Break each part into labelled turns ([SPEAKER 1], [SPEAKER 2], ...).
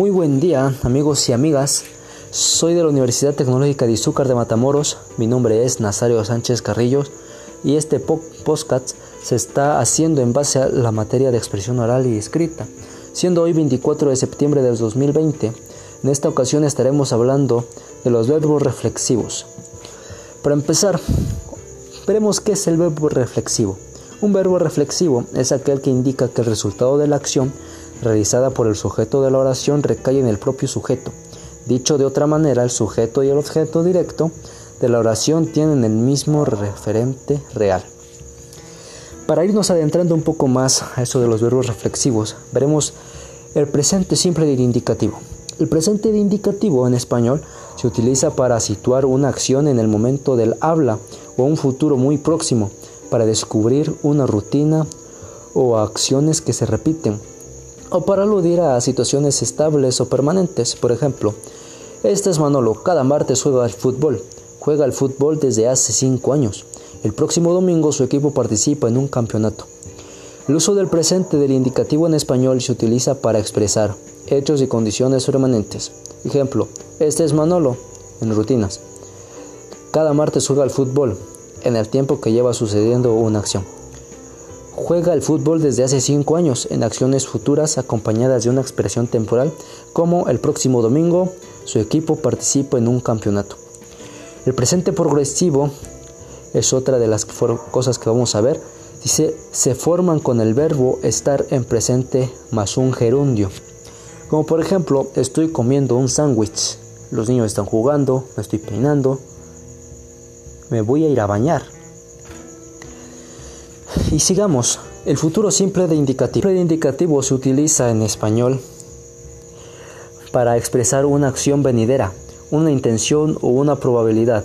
[SPEAKER 1] Muy buen día, amigos y amigas. Soy de la Universidad Tecnológica de Izúcar de Matamoros. Mi nombre es Nazario Sánchez Carrillos y este podcast se está haciendo en base a la materia de expresión oral y escrita. Siendo hoy 24 de septiembre del 2020, en esta ocasión estaremos hablando de los verbos reflexivos. Para empezar, veremos qué es el verbo reflexivo. Un verbo reflexivo es aquel que indica que el resultado de la acción realizada por el sujeto de la oración recae en el propio sujeto. Dicho de otra manera, el sujeto y el objeto directo de la oración tienen el mismo referente real. Para irnos adentrando un poco más a eso de los verbos reflexivos, veremos el presente simple del indicativo. El presente de indicativo en español se utiliza para situar una acción en el momento del habla o un futuro muy próximo, para descubrir una rutina o acciones que se repiten o para aludir a situaciones estables o permanentes. Por ejemplo, este es Manolo, cada martes juega al fútbol. Juega al fútbol desde hace 5 años. El próximo domingo su equipo participa en un campeonato. El uso del presente del indicativo en español se utiliza para expresar hechos y condiciones permanentes. Ejemplo, este es Manolo, en rutinas. Cada martes juega al fútbol, en el tiempo que lleva sucediendo una acción. Juega el fútbol desde hace cinco años en acciones futuras acompañadas de una expresión temporal como el próximo domingo su equipo participa en un campeonato. El presente progresivo es otra de las cosas que vamos a ver. Dice, se forman con el verbo estar en presente más un gerundio. Como por ejemplo, estoy comiendo un sándwich. Los niños están jugando, me estoy peinando. Me voy a ir a bañar. Y sigamos. El futuro simple de indicativo. El de indicativo se utiliza en español para expresar una acción venidera, una intención o una probabilidad.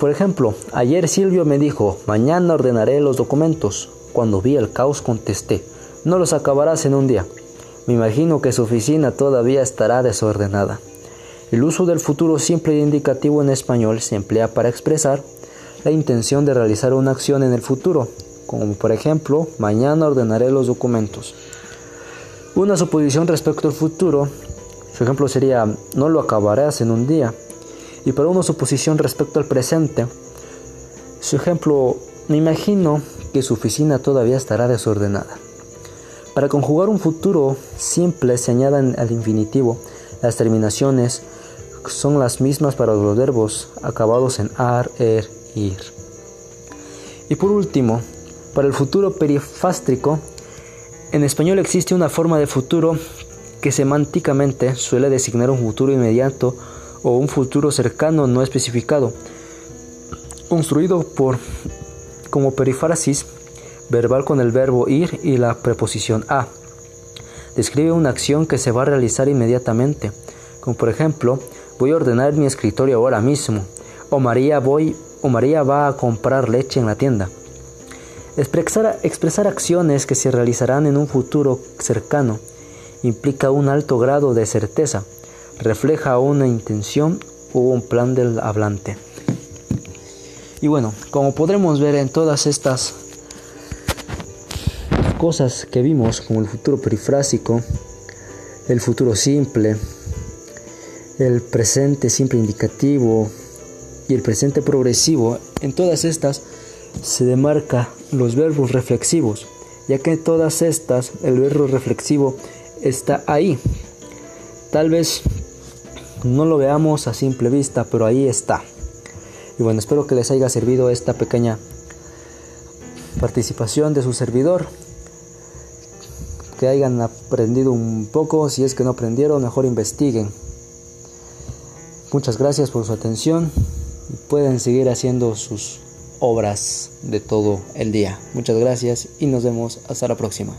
[SPEAKER 1] Por ejemplo, ayer Silvio me dijo, mañana ordenaré los documentos. Cuando vi el caos contesté, no los acabarás en un día. Me imagino que su oficina todavía estará desordenada. El uso del futuro simple de indicativo en español se emplea para expresar la intención de realizar una acción en el futuro, como por ejemplo, mañana ordenaré los documentos. Una suposición respecto al futuro, su ejemplo sería, no lo acabarás en un día. Y para una suposición respecto al presente, su ejemplo, me imagino que su oficina todavía estará desordenada. Para conjugar un futuro simple se añaden al infinitivo las terminaciones son las mismas para los verbos acabados en ar, er, y por último, para el futuro perifástrico, en español existe una forma de futuro que semánticamente suele designar un futuro inmediato o un futuro cercano no especificado, construido por como perifrasis verbal con el verbo ir y la preposición a. Describe una acción que se va a realizar inmediatamente, como por ejemplo, voy a ordenar mi escritorio ahora mismo, o María voy o María va a comprar leche en la tienda. Expresar, acciones que se realizarán en un futuro cercano implica un alto grado de certeza, refleja una intención o un plan del hablante. Y bueno, como podremos ver en todas estas cosas que vimos, como el futuro perifrásico, el futuro simple, el presente simple indicativo, y el presente progresivo, en todas estas se demarca los verbos reflexivos, ya que en todas estas el verbo reflexivo está ahí. Tal vez no lo veamos a simple vista, pero ahí está. Y bueno, espero que les haya servido esta pequeña participación de su servidor. Que hayan aprendido un poco, si es que no aprendieron, mejor investiguen. Muchas gracias por su atención pueden seguir haciendo sus obras de todo el día. Muchas gracias y nos vemos hasta la próxima.